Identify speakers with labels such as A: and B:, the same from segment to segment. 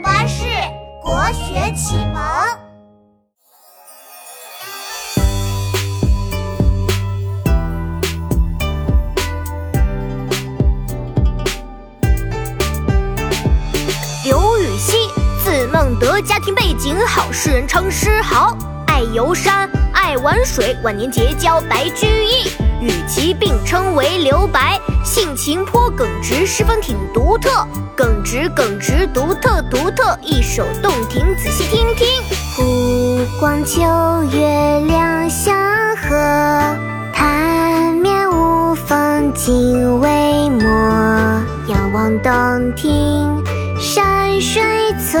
A: 巴士国学启蒙。
B: 刘禹锡，字孟德，家庭背景好，世人称诗豪，爱游山，爱玩水，晚年结交白居易，与其并称为留白。性情颇耿直，十分挺独特。耿直耿直，独特独特，一首动听，仔细听听。
C: 湖光秋月两相和，潭面无风镜未磨。仰望洞庭山水翠，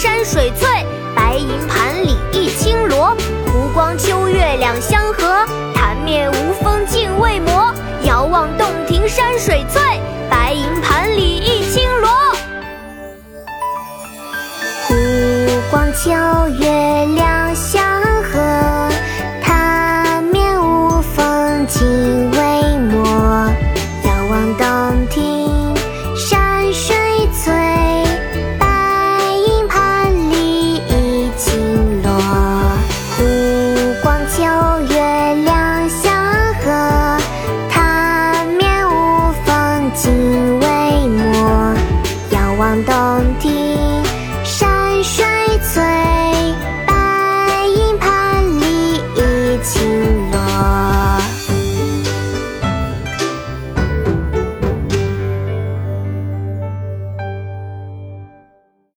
B: 山水翠，白银盘里一青螺。湖光秋月两相和，潭面无风镜未磨。遥望洞庭山水翠，白银盘里一青螺。
C: 湖光秋月。